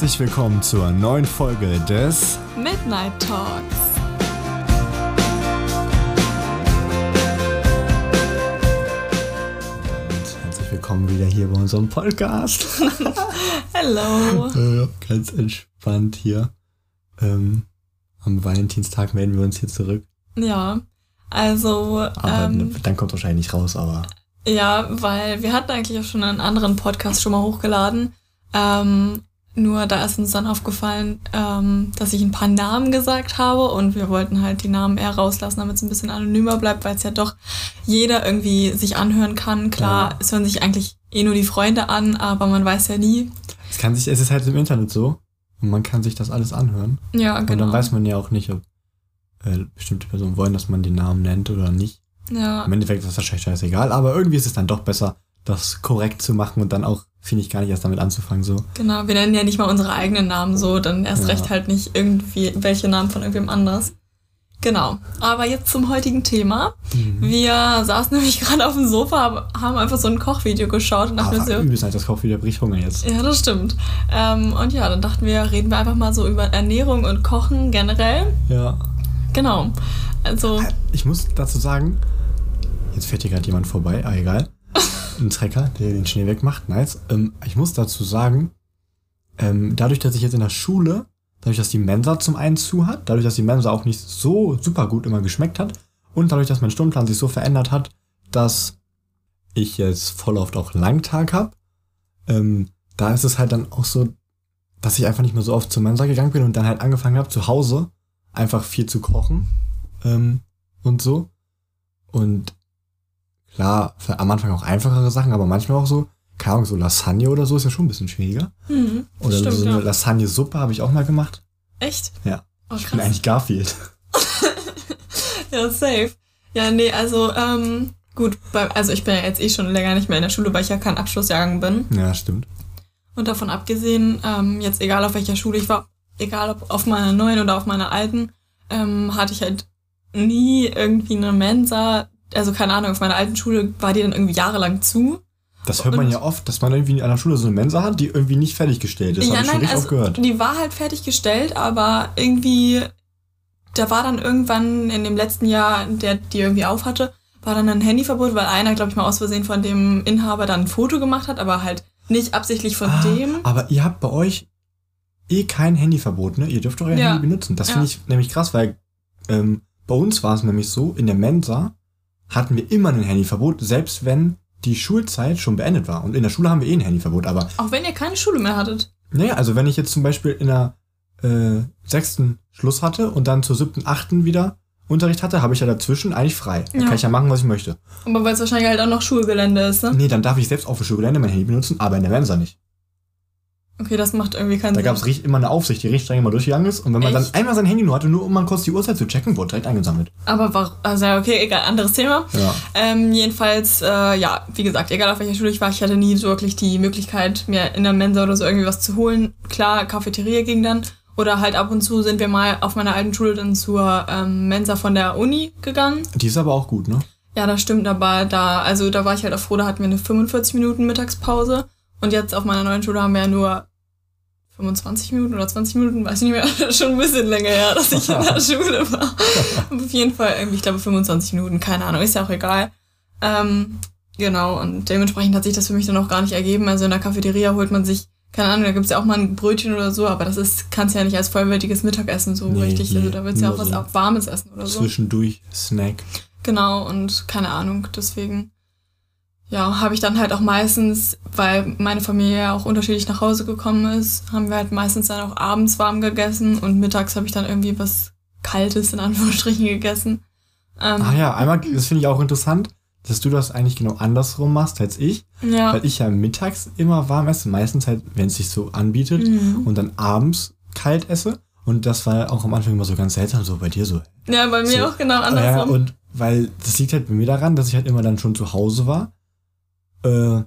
Herzlich willkommen zur neuen Folge des Midnight Talks. Und herzlich willkommen wieder hier bei unserem Podcast. Hello. Äh, Ganz entspannt hier. Ähm, am Valentinstag melden wir uns hier zurück. Ja, also, Aber ähm, dann kommt wahrscheinlich nicht raus, aber ja, weil wir hatten eigentlich auch schon einen anderen Podcast schon mal hochgeladen. Ähm, nur da ist uns dann aufgefallen, ähm, dass ich ein paar Namen gesagt habe und wir wollten halt die Namen eher rauslassen, damit es ein bisschen anonymer bleibt, weil es ja doch jeder irgendwie sich anhören kann. Klar, Ja. es hören sich eigentlich eh nur die Freunde an, aber man weiß ja nie. es kann sich, es ist halt im Internet so. Und man kann sich das alles anhören. Ja, Und genau. dann weiß man ja auch nicht, ob äh, bestimmte Personen wollen, dass man den Namen nennt oder nicht. ja, Im Endeffekt ist das wahrscheinlich scheißegal, aber irgendwie ist es dann doch besser, das korrekt zu machen und dann auch, finde ich, gar nicht erst damit anzufangen. So. Genau, wir nennen ja nicht mal unsere eigenen Namen so, dann erst Ja. recht halt nicht irgendwie welche Namen von irgendwem anders. Genau. Aber jetzt zum heutigen Thema. Mhm. Wir saßen nämlich gerade auf dem Sofa, hab- haben einfach so ein Kochvideo geschaut und dachten Aber wir so, übelst das Koch wieder bricht Hunger jetzt. ja, das stimmt. Ähm, und ja, dann dachten wir, reden wir einfach mal so über Ernährung und Kochen generell. Ja. Genau. Also, Ich muss dazu sagen, jetzt fährt hier gerade jemand vorbei, ah, egal. Ein Trecker, der den Schnee wegmacht, nice. Ähm, ich muss dazu sagen, ähm, dadurch, dass ich jetzt in der Schule, dadurch, dass die Mensa zum einen zu hat, dadurch, dass die Mensa auch nicht so super gut immer geschmeckt hat und dadurch, dass mein Stundenplan sich so verändert hat, dass ich jetzt voll oft auch Langtag habe, ähm, da ist es halt dann auch so, dass ich einfach nicht mehr so oft zur Mensa gegangen bin und dann halt angefangen habe, zu Hause einfach viel zu kochen ähm, und so. Und klar, am Anfang auch einfachere Sachen, aber manchmal auch so, keine Ahnung, so Lasagne oder so ist ja schon ein bisschen schwieriger. hm, Oder stimmt, so eine ja. Lasagne-Suppe habe ich auch mal gemacht. Echt? Ja. Oh, Ich bin eigentlich Garfield. Ja, safe. Ja, nee, also, ähm, gut, bei, also ich bin ja jetzt eh schon länger nicht mehr in der Schule, weil ich ja kein Abschlussjahrgang bin. Ja, stimmt. Und davon abgesehen, ähm, jetzt egal auf welcher Schule ich war, egal ob auf meiner neuen oder auf meiner alten, ähm, hatte ich halt nie irgendwie eine Mensa. Also keine Ahnung, auf meiner alten Schule war die dann irgendwie jahrelang zu. Das hört man Und- ja oft, dass man irgendwie an der Schule so eine Mensa hat, die irgendwie nicht fertiggestellt ist. ja, Hab ich schon richtig oft gehört. die war halt fertiggestellt, aber irgendwie, da war dann irgendwann in dem letzten Jahr, der die irgendwie auf hatte, war dann ein Handyverbot, weil einer, glaube ich, mal aus Versehen von dem Inhaber dann ein Foto gemacht hat, aber halt nicht absichtlich von Ah, dem. Aber ihr habt bei euch eh kein Handyverbot, ne? Ihr dürft euer Ja. Handy benutzen. Das Ja. finde ich nämlich krass, weil ähm, bei uns war es nämlich so, in der Mensa hatten wir immer ein Handyverbot, selbst wenn die Schulzeit schon beendet war. Und in der Schule haben wir eh ein Handyverbot. Aber Auch wenn ihr keine Schule mehr hattet. naja, also wenn ich jetzt zum Beispiel in der äh, sechsten Schluss hatte und dann zur siebten, achten wieder Unterricht hatte, habe ich ja dazwischen eigentlich frei. Da Ja. kann ich ja machen, was ich möchte. Aber weil es wahrscheinlich halt auch noch Schulgelände ist, ne? Nee, dann darf ich selbst auf dem Schulgelände mein Handy benutzen, aber in der Mensa nicht. Okay, das macht irgendwie keinen Da Sinn. gab es immer eine Aufsicht, die richtig streng immer durchgegangen ist. Und wenn man Echt? dann einmal sein Handy nur hatte, nur um mal kurz die Uhrzeit zu checken, wurde direkt eingesammelt. Aber warum? Also ja, okay, egal, anderes Thema. Ja. Ähm, jedenfalls, äh, ja, wie gesagt, egal auf welcher Schule ich war, ich hatte nie so wirklich die Möglichkeit, mir in der Mensa oder so irgendwie was zu holen. Klar, Cafeteria ging dann. Oder halt ab und zu sind wir mal auf meiner alten Schule dann zur ähm, Mensa von der Uni gegangen. Die ist aber auch gut, ne? Ja, das stimmt, aber da, also da war ich halt auch froh, da hatten wir eine 45 Minuten Mittagspause. Und jetzt auf meiner neuen Schule haben wir ja nur 25 Minuten oder 20 Minuten, weiß ich nicht mehr, schon ein bisschen länger her, dass ich in der Schule war. auf jeden Fall irgendwie, ich glaube 25 Minuten, keine Ahnung, ist ja auch egal. Ähm, genau, und dementsprechend hat sich das für mich dann auch gar nicht ergeben. Also in der Cafeteria holt man sich, keine Ahnung, da gibt's ja auch mal ein Brötchen oder so, aber das ist, kannst ja nicht als vollwertiges Mittagessen so Nee, richtig. nee, also da willst du ja auch was so auch Warmes essen oder so. Zwischendurch Snack. Genau, und keine Ahnung, deswegen, ja, habe ich dann halt auch meistens, weil meine Familie ja auch unterschiedlich nach Hause gekommen ist, haben wir halt meistens dann auch abends warm gegessen und mittags habe ich dann irgendwie was Kaltes in Anführungsstrichen gegessen. Ähm, Ah ja, einmal, das finde ich auch interessant, dass du das eigentlich genau andersrum machst als ich. ja. Weil ich ja mittags immer warm esse, meistens halt, wenn es sich so anbietet. Mhm. Und dann abends kalt esse. Und das war auch am Anfang immer so ganz seltsam, so bei dir so. Ja, bei mir So. auch genau Ja, andersrum. und weil das liegt halt bei mir daran, dass ich halt immer dann schon zu Hause war. Äh,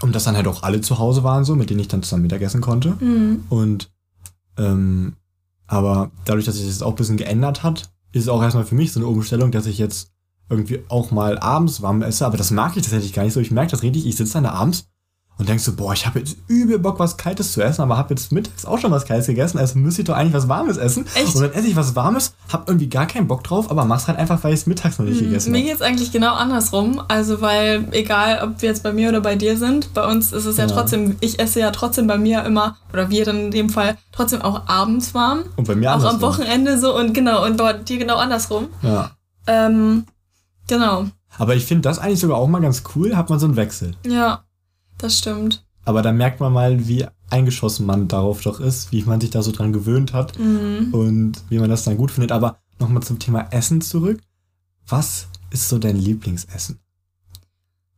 und dass dann halt auch alle zu Hause waren, so, mit denen ich dann zusammen Mittagessen konnte. Mhm. Und ähm, aber dadurch, dass sich das auch ein bisschen geändert hat, ist es auch erstmal für mich so eine Umstellung, dass ich jetzt irgendwie auch mal abends warm esse. Aber das mag ich tatsächlich gar nicht so. Ich merke das richtig, ich sitze dann da abends und denkst so, boah, ich habe jetzt übel Bock, was Kaltes zu essen, aber habe jetzt mittags auch schon was Kaltes gegessen, also müsste ich doch eigentlich was Warmes essen. Echt? Und dann esse ich was Warmes, hab irgendwie gar keinen Bock drauf, aber mach's halt einfach, weil ich es mittags noch nicht gegessen Mir habe. geht's eigentlich genau andersrum. Also, weil egal, ob wir jetzt bei mir oder bei dir sind, bei uns ist es ja, Ja. trotzdem, ich esse ja trotzdem bei mir immer, oder wir dann in dem Fall, trotzdem auch abends warm. Und bei mir Auch am andersrum. Wochenende so und genau, und bei dir genau andersrum. Ja. Ähm, genau. Aber ich finde das eigentlich sogar auch mal ganz cool, hat man so einen Wechsel. Ja, das stimmt. Aber da merkt man mal, wie eingeschossen man darauf doch ist, wie man sich da so dran gewöhnt hat Mhm. und wie man das dann gut findet. Aber nochmal zum Thema Essen zurück. Was ist so dein Lieblingsessen?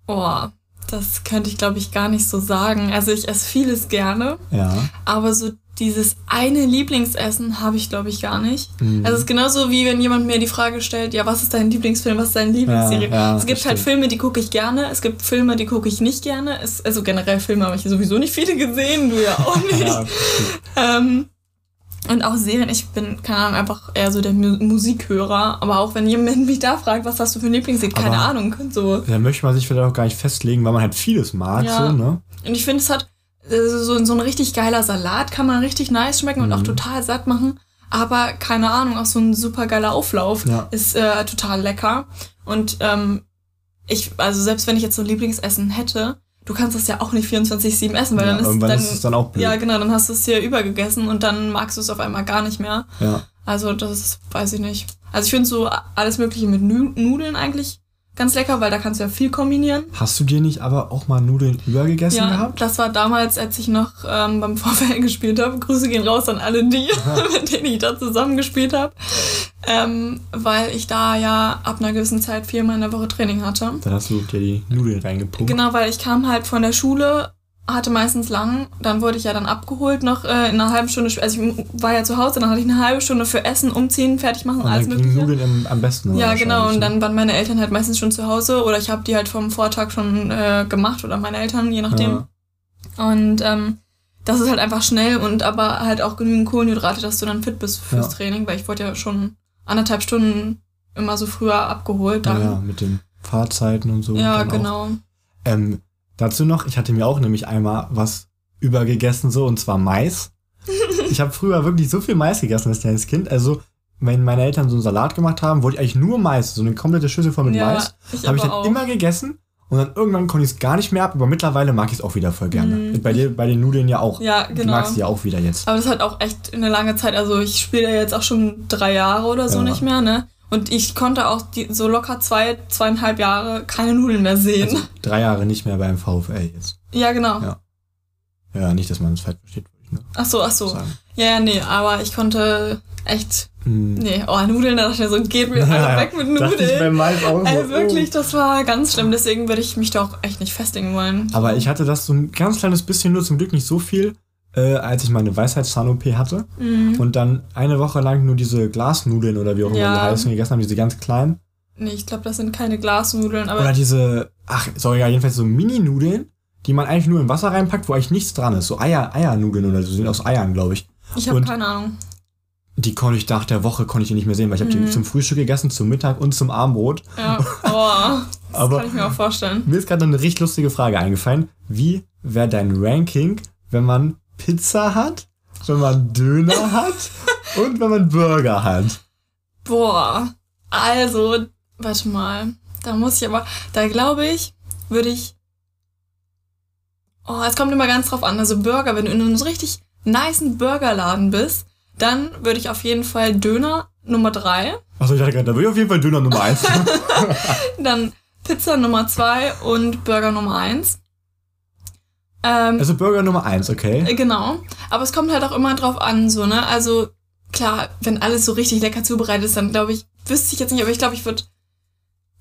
Oh, das könnte ich, glaube ich, gar nicht so sagen. Also ich esse vieles gerne, Ja. aber so dieses eine Lieblingsessen habe ich, glaube ich, gar nicht. Mhm. Also es ist genauso wie wenn jemand mir die Frage stellt, ja, was ist dein Lieblingsfilm, was ist deine Lieblingsserie? Ja, ja, es gibt halt. Filme, die gucke ich gerne, es gibt Filme, die gucke ich nicht gerne. Es, also generell Filme habe ich sowieso nicht viele gesehen, du ja auch nicht. ja, Ähm, und auch Serien, ich bin, keine Ahnung, einfach eher so der Mu Musikhörer. Aber auch wenn jemand mich da fragt, was hast du für ein Lieblingslied, keine Ahnung, so. da möchte man sich vielleicht auch gar nicht festlegen, weil man halt vieles mag, Ja. so, ne? Und ich finde, es hat so, so ein richtig geiler Salat, kann man richtig nice schmecken und auch Mhm. total satt machen. Aber keine Ahnung, auch so ein super geiler Auflauf Ja. ist äh, total lecker. Und ähm, ich, also selbst wenn ich jetzt so ein Lieblingsessen hätte, du kannst das ja auch nicht 24-7 essen, weil Ja, dann ist irgendwann dann, ist es dann auch blöd. Ja, genau, dann hast du es hier übergegessen und dann magst du es auf einmal gar nicht mehr. Ja. Also das weiß ich nicht. Also ich finde so alles Mögliche mit Nu- Nudeln eigentlich ganz lecker, weil da kannst du ja viel kombinieren. Hast du dir nicht aber auch mal Nudeln übergegessen Ja, gehabt? das war damals, als ich noch ähm, beim VfL gespielt habe. Grüße gehen raus an alle die, mit denen ich da zusammengespielt habe. Ähm, weil ich da ja ab einer gewissen Zeit viermal in der Woche Training hatte. Dann hast du dir die Nudeln reingepumpt. Genau, weil ich kam halt von der Schule, hatte meistens lang, dann wurde ich ja dann abgeholt noch äh, in einer halben Stunde. Also ich war ja zu Hause, dann hatte ich eine halbe Stunde für Essen, Umziehen, fertig machen, Und alles mögliche. Nudeln im, am besten. Ja, genau. Und ne? dann waren meine Eltern halt meistens schon zu Hause oder ich habe die halt vom Vortag schon äh, gemacht oder meine Eltern, je nachdem. Ja. Und ähm, das ist halt einfach schnell und aber halt auch genügend Kohlenhydrate, dass du dann fit bist fürs Ja. Training, weil ich wurde ja schon anderthalb Stunden immer so früher abgeholt. Ja, Dann. ja, mit den Fahrzeiten und so. Ja, genau. Ähm, dazu noch, ich hatte mir auch nämlich einmal was übergegessen, so, und zwar Mais. ich habe früher wirklich so viel Mais gegessen als kleines Kind. Also, wenn meine Eltern so einen Salat gemacht haben, wollte ich eigentlich nur Mais, so eine komplette Schüssel voll mit ja, Mais. ich Habe ich dann auch. immer gegessen und dann irgendwann konnte ich es gar nicht mehr ab, aber mittlerweile mag ich es auch wieder voll gerne. Mhm. Bei dir, bei den Nudeln ja auch. Ja, Du genau. magst die ja auch wieder jetzt. Aber das hat auch echt eine lange Zeit. Also ich spiele ja jetzt auch schon drei Jahre oder so Ja. nicht mehr, ne? Und ich konnte auch die, so locker zwei, zweieinhalb Jahre keine Nudeln mehr sehen. Also drei Jahre nicht mehr beim VfL jetzt. ja, genau. Ja. Ja, nicht, dass man es falsch versteht, ich Ach so, ach so. sagen. Ja, ja, nee, aber ich konnte echt. Hm. Nee, oh, Nudeln, da dachte ich mir so, geht mir alle weg mit ich Nudeln. Mais auch Ey, oh. wirklich, das war ganz schlimm. Deswegen würde ich mich da auch echt nicht festlegen wollen. Aber ich hatte das so ein ganz kleines bisschen, nur zum Glück nicht so viel, äh, als ich meine Weisheitszahn-OP hatte. Mhm. Und dann eine Woche lang nur diese Glasnudeln oder wie auch immer Ja. die heißen gegessen haben, diese ganz kleinen. Nee, ich glaube, das sind keine Glasnudeln, aber Oder diese, ach, sorry, ja, jedenfalls so Mini-Nudeln, die man eigentlich nur in Wasser reinpackt, wo eigentlich nichts dran ist. So Eier, Eiernudeln oder so, sind aus Eiern, glaube ich. ich habe keine Ahnung. Die konnte ich nach der Woche konnte ich die nicht mehr sehen, weil ich habe Mhm. die zum Frühstück gegessen, zum Mittag und zum Abendbrot. Ja, oh, das Aber- kann ich mir auch vorstellen. Mir ist gerade eine richtig lustige Frage eingefallen. Wie wäre dein Ranking, wenn man Pizza hat, wenn man Döner hat und wenn man Burger hat? Boah, also, warte mal. Da muss ich aber, da glaube ich, würde ich. Oh, es kommt immer ganz drauf an. Also Burger, wenn du in einem so richtig nicen Burgerladen bist, dann würde ich auf jeden Fall Döner Nummer drei, Achso, ich dachte gerade, da will ich auf jeden Fall Döner Nummer 1. dann Pizza Nummer zwei und Burger Nummer eins. Ähm, also Burger Nummer 1, okay. Äh, Genau. Aber es kommt halt auch immer drauf an, so, ne? Also, klar, wenn alles so richtig lecker zubereitet ist, dann glaube ich, wüsste ich jetzt nicht, aber ich glaube, ich würde.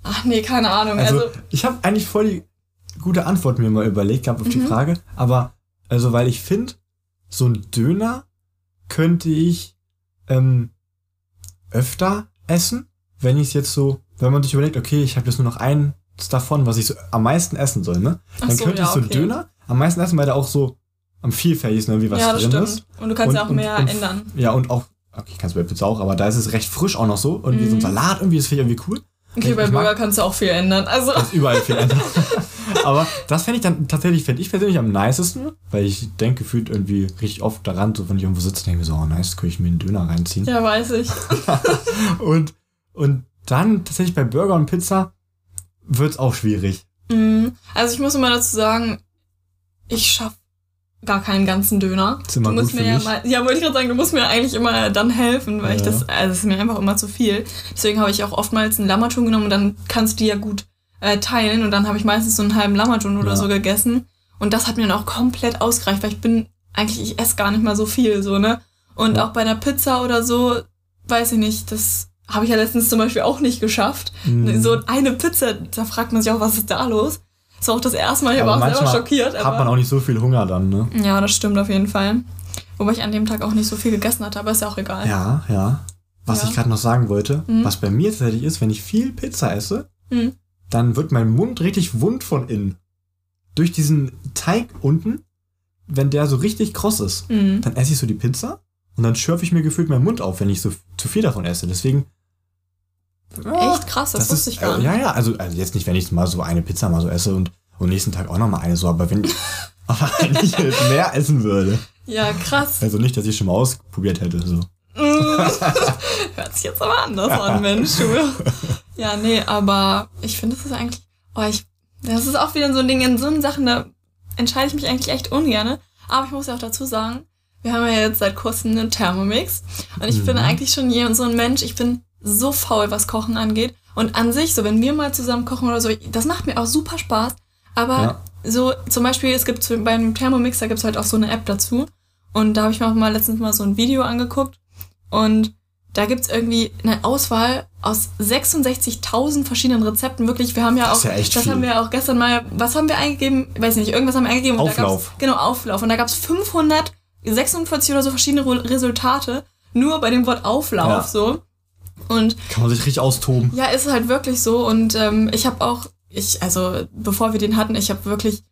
Ach nee, keine Ahnung. Also, Also, ich habe eigentlich voll die gute Antwort mir mal überlegt gehabt auf die Mhm. Frage. Aber, also, weil ich finde, so ein Döner könnte ich ähm, öfter essen, wenn ich es jetzt so, wenn man sich überlegt, okay, ich habe jetzt nur noch eins davon, was ich so am meisten essen soll, ne? Dann so, könnte ja, ich so okay. Döner am meisten essen, weil da auch so am vielfältigsten irgendwie was ja, das drin stimmt. ist. Und du kannst ja auch Und- mehr und- ändern. Ja, und auch, okay, kannst du bei Pizza auch, aber da ist es recht frisch auch noch so. Und wie so ein Mhm. Salat irgendwie, das finde ich irgendwie cool. Okay, ich- bei ich mag- Burger kannst du auch viel ändern. Also, Da ist überall viel ändern. Aber das fände ich dann tatsächlich, fände ich persönlich am nicesten, weil ich denke, gefühlt irgendwie richtig oft daran, so wenn ich irgendwo sitze, denke ich mir so, oh nice, könnte ich mir einen Döner reinziehen. Ja, weiß ich. und, und dann tatsächlich bei Burger und Pizza wird es auch schwierig. Mhm. Also ich muss immer dazu sagen, ich schaffe gar keinen ganzen Döner. ist immer du musst mir ja mal, ja, wollte ich gerade sagen, du musst mir eigentlich immer dann helfen, weil ich Ja. das, also es ist mir einfach immer zu viel. Deswegen habe ich auch oftmals einen Lammerton genommen und dann kannst du die ja gut äh, teilen und dann habe ich meistens so einen halben Lammerton oder Ja. so gegessen und das hat mir dann auch komplett ausgereicht, weil ich bin eigentlich, ich esse gar nicht mal so viel, so, ne? Und Ja. auch bei einer Pizza oder so, weiß ich nicht, das habe ich ja letztens zum Beispiel auch nicht geschafft. Mhm. So eine Pizza, da fragt man sich auch, was ist da los? Das war auch das erste Mal, ich Aber war auch selber schockiert. Hat man auch nicht so viel Hunger dann, ne? ja, das stimmt auf jeden Fall. Wobei ich an dem Tag auch nicht so viel gegessen hatte, aber ist ja auch egal. Ja, ja. Was Ja. ich gerade noch sagen wollte, Mhm. was bei mir tatsächlich ist, wenn ich viel Pizza esse, Mhm. dann wird mein Mund richtig wund von innen. Durch diesen Teig unten, wenn der so richtig kross ist, Mhm. dann esse ich so die Pizza und dann schürfe ich mir gefühlt meinen Mund auf, wenn ich so zu viel davon esse. Deswegen. Echt krass, das, wusste ich gar äh, nicht. Ja, ja, also, also jetzt nicht, wenn ich mal so eine Pizza mal so esse und, und nächsten Tag auch noch mal eine so, aber wenn, aber wenn ich mehr essen würde. Ja, krass. Also nicht, dass ich schon mal ausprobiert hätte. So. Hört sich jetzt aber anders an, Mensch. Ja, nee, aber ich finde, das ist eigentlich. Oh, ich. Das ist auch wieder so ein Ding in so einen Sachen, da entscheide ich mich eigentlich echt ungern. Aber ich muss ja auch dazu sagen, wir haben ja jetzt seit kurzem einen Thermomix. Und ich bin Mhm. eigentlich schon je- so ein Mensch, ich bin so faul, was Kochen angeht. Und an sich, so wenn wir mal zusammen kochen oder so, das macht mir auch super Spaß. Aber Ja. so zum Beispiel, es gibt beim Thermomix, da gibt es halt auch so eine App dazu. Und da habe ich mir auch mal letztens mal so ein Video angeguckt. Und da gibt's irgendwie eine Auswahl aus 66.000 verschiedenen Rezepten. Wirklich, wir haben ja auch, Das ist ja das viel. haben wir auch gestern mal, was haben wir eingegeben? Ich weiß nicht, irgendwas haben wir eingegeben. und da Auflauf. genau, Auflauf. Und da gab's 546 oder so verschiedene Re- Resultate. Nur bei dem Wort Auflauf, Ja. so. Und Kann man sich richtig austoben. ja, ist halt wirklich so. Und ähm, ich habe auch, ich, also bevor wir den hatten, ich habe wirklich,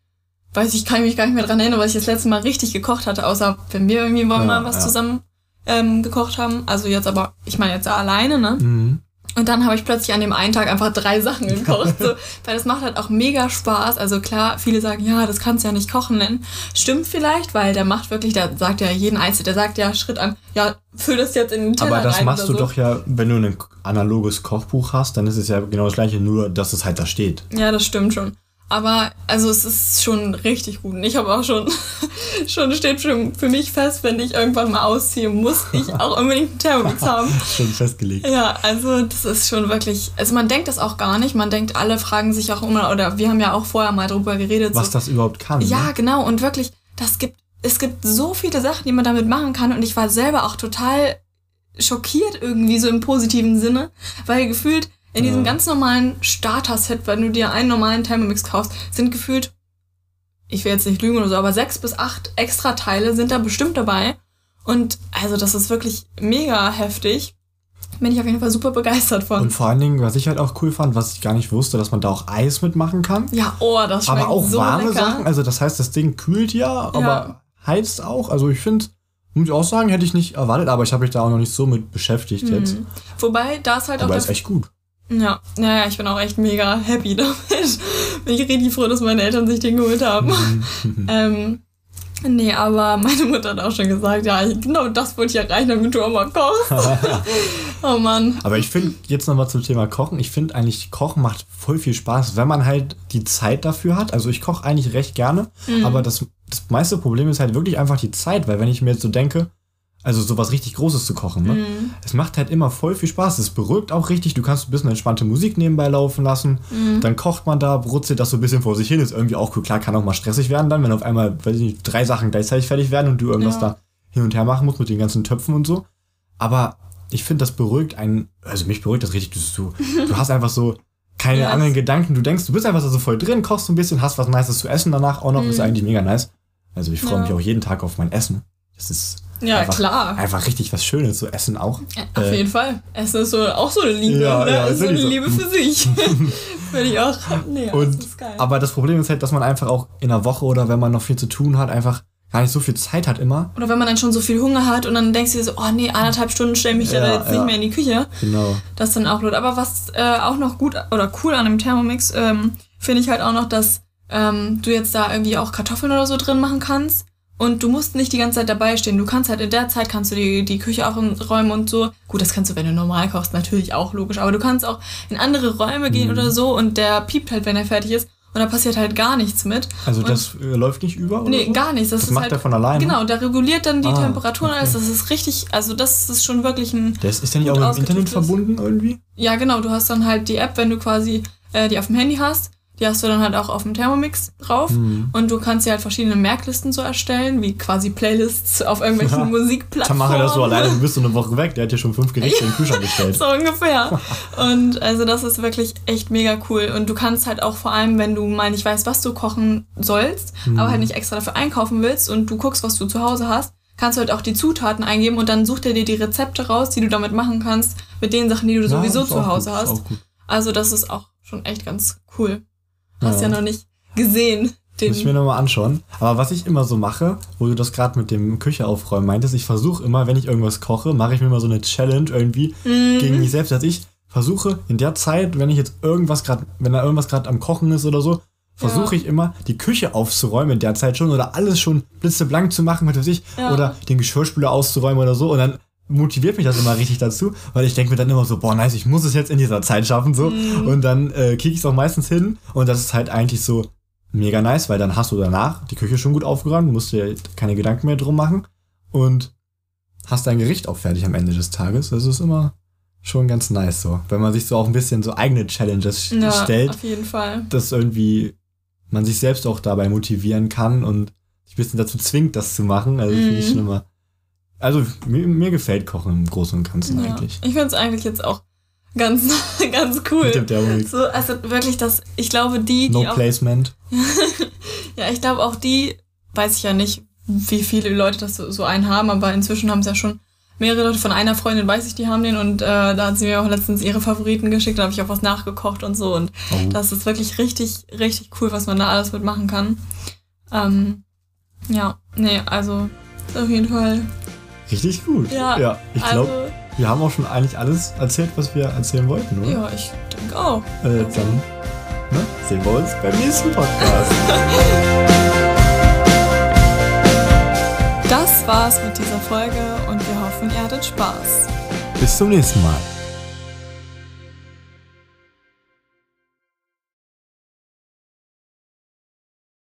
weiß ich, kann mich gar nicht mehr dran erinnern, was ich das letzte Mal richtig gekocht hatte, außer wenn wir irgendwie mal Ja, was ja. zusammen ähm, gekocht haben. Also jetzt aber, ich meine jetzt alleine, ne? Mhm. Und dann habe ich plötzlich an dem einen Tag einfach drei Sachen gekocht. so, weil das macht halt auch mega Spaß. Also klar, viele sagen, ja, das kannst du ja nicht kochen nennen. Stimmt vielleicht, weil der macht wirklich, der sagt ja jeden Einzelnen, der sagt ja Schritt an, ja, füll das jetzt in den Teller Aber das rein machst du so. doch ja, wenn du ein analoges Kochbuch hast, dann ist es ja genau das gleiche, nur dass es halt da steht. Ja, das stimmt schon. Aber also es ist schon richtig gut. Und ich habe auch schon, schon steht schon für mich fest, wenn ich irgendwann mal ausziehe, muss ich auch unbedingt einen Thermomix haben. Schon festgelegt. Ja, also das ist schon wirklich, also man denkt das auch gar nicht. Man denkt, alle fragen sich auch immer, oder wir haben ja auch vorher mal drüber geredet. Was so, das überhaupt kann. ja, Ne? genau. Und wirklich, das gibt, es gibt so viele Sachen, die man damit machen kann. Und ich war selber auch total schockiert irgendwie so im positiven Sinne, weil gefühlt in diesem Ja. ganz normalen Starter-Set, wenn du dir einen normalen Thermomix kaufst, sind gefühlt, ich will jetzt nicht lügen oder so, aber sechs bis acht extra Teile sind da bestimmt dabei. Und also das ist wirklich mega heftig. Bin ich auf jeden Fall super begeistert von. Und vor allen Dingen, was ich halt auch cool fand, was ich gar nicht wusste, dass man da auch Eis mitmachen kann. ja, oh, das schmeckt aber auch so warme lecker. Sachen. Also das heißt, das Ding kühlt ja, aber heizt auch. Also ich finde, muss ich auch sagen, hätte ich nicht erwartet, aber ich habe mich da auch noch nicht so mit beschäftigt jetzt. Mhm. Wobei, da ist halt auch Aber ist echt gut. Ja, naja, ich bin auch echt mega happy damit. bin ich richtig froh, dass meine Eltern sich den geholt haben. ähm, nee, aber meine Mutter hat auch schon gesagt, ja, genau das wollte ich erreichen, damit du auch mal kochst. oh Mann. Aber ich finde, jetzt nochmal zum Thema Kochen, ich finde eigentlich, Kochen macht voll viel Spaß, wenn man halt die Zeit dafür hat. Also ich koche eigentlich recht gerne, Mhm. aber das, das meiste Problem ist halt wirklich einfach die Zeit, weil wenn ich mir jetzt so denke, also sowas richtig Großes zu kochen, ne? Mhm. Es macht halt immer voll viel Spaß. Es beruhigt auch richtig. Du kannst ein bisschen entspannte Musik nebenbei laufen lassen. Mhm. Dann kocht man da, brutzelt das so ein bisschen vor sich hin. Ist irgendwie auch cool. Klar, kann auch mal stressig werden dann, wenn auf einmal, weiß ich nicht, drei Sachen gleichzeitig fertig werden und du irgendwas Ja. da hin und her machen musst mit den ganzen Töpfen und so. Aber ich finde, das beruhigt einen, also mich beruhigt das richtig. Du, du, du hast einfach so keine Ja, anderen Gedanken. Du denkst, du bist einfach so voll drin, kochst so ein bisschen, hast was Nices zu essen danach auch noch. Ist Mhm. eigentlich mega nice. Also ich freue Ja. mich auch jeden Tag auf mein Essen. Das ist Ja, einfach, klar. einfach richtig was Schönes zu essen auch. Auf Äh, jeden Fall. Essen ist so, auch so eine Liebe. Ja, ne? ja, so eine sowieso. Liebe für sich. Finde ich auch. Nee, Und, das ist geil. aber das Problem ist halt, dass man einfach auch in der Woche oder wenn man noch viel zu tun hat, einfach gar nicht so viel Zeit hat immer. Oder wenn man dann schon so viel Hunger hat und dann denkst du dir so, oh nee, anderthalb Stunden stell mich ja, Ja, jetzt ja. nicht mehr in die Küche. Genau. Das ist dann auch blöd. Aber was äh, auch noch gut oder cool an dem Thermomix, ähm, finde ich halt auch noch, dass ähm, du jetzt da irgendwie auch Kartoffeln oder so drin machen kannst. Und du musst nicht die ganze Zeit dabei stehen. Du kannst halt in der Zeit kannst du die, die Küche aufräumen und so. Gut, das kannst du, wenn du normal kochst, natürlich auch logisch. Aber du kannst auch in andere Räume gehen Mhm. oder so und der piept halt, wenn er fertig ist. Und da passiert halt gar nichts mit. Also und, das äh, läuft nicht über? Oder Nee, so? gar nichts. Das, Das macht halt, er von alleine? Genau, der reguliert dann die Ah, Temperaturen und alles. okay. Das ist richtig, also das ist schon wirklich ein. Der ist, der nicht auch im Internet verbunden irgendwie? Ja, genau, du hast dann halt die App, wenn du quasi äh, die auf dem Handy hast, die hast du dann halt auch auf dem Thermomix drauf. Hm. Und du kannst ja halt verschiedene Merklisten so erstellen, wie quasi Playlists auf irgendwelchen Ja. Musikplattformen. Ich das so alleine, du bist so eine Woche weg. Der hat dir schon fünf Gerichte in den Kühlschrank gestellt. So ungefähr. Und also das ist wirklich echt mega cool. Und du kannst halt auch vor allem, wenn du mal nicht weißt, was du kochen sollst, Mhm. aber halt nicht extra dafür einkaufen willst und du guckst, was du zu Hause hast, kannst du halt auch die Zutaten eingeben und dann sucht er dir die Rezepte raus, die du damit machen kannst, mit den Sachen, die du sowieso Ja, ist zu Hause gut, hast. Also das ist auch schon echt ganz cool. Hast Ja. ja noch nicht gesehen. Den, Muss ich mir nochmal anschauen. Aber was ich immer so mache, wo du das gerade mit dem Küche aufräumen meintest, ich versuche immer, wenn ich irgendwas koche, mache ich mir mal so eine Challenge irgendwie Mhm. gegen mich selbst, dass ich versuche in der Zeit, wenn ich jetzt irgendwas gerade, wenn da irgendwas gerade am Kochen ist oder so, versuche Ja. ich immer die Küche aufzuräumen in der Zeit schon oder alles schon blitzeblank zu machen, was weiß ich, Ja. oder den Geschirrspüler auszuräumen oder so und dann motiviert mich das immer richtig dazu, weil ich denke mir dann immer so, boah, nice, ich muss es jetzt in dieser Zeit schaffen, so. Mhm. Und dann äh, kriege ich es auch meistens hin und das ist halt eigentlich so mega nice, weil dann hast du danach die Küche schon gut aufgeräumt, musst dir keine Gedanken mehr drum machen und hast dein Gericht auch fertig am Ende des Tages. Das ist immer schon ganz nice so, wenn man sich so auch ein bisschen so eigene Challenges ja, stellt, auf jeden Fall. dass irgendwie man sich selbst auch dabei motivieren kann und sich ein bisschen dazu zwingt, das zu machen. Also finde ich Mhm. schon immer. Also mir, mir gefällt Kochen im Großen und Ganzen Ja. eigentlich. Ich finde es eigentlich jetzt auch ganz, ganz cool. Mit dem. So, also wirklich, das, ich glaube, die, die No auch, Placement. ja, ich glaube auch die, weiß ich ja nicht, wie viele Leute das so, so einen haben, aber inzwischen haben es ja schon mehrere Leute. Von einer Freundin weiß ich, die haben den und äh, da hat sie mir auch letztens ihre Favoriten geschickt, da habe ich auch was nachgekocht und so und Oh. das ist wirklich richtig, richtig cool, was man da alles mitmachen kann. Ähm, ja, nee, also auf jeden Fall. Richtig gut. Ja, ja ich also, glaube, wir haben auch schon eigentlich alles erzählt, was wir erzählen wollten, oder? ja, ich denke auch. Äh, dann ne, sehen wir uns beim nächsten Podcast. Das war's mit dieser Folge und wir hoffen, ihr hattet Spaß. Bis zum nächsten Mal.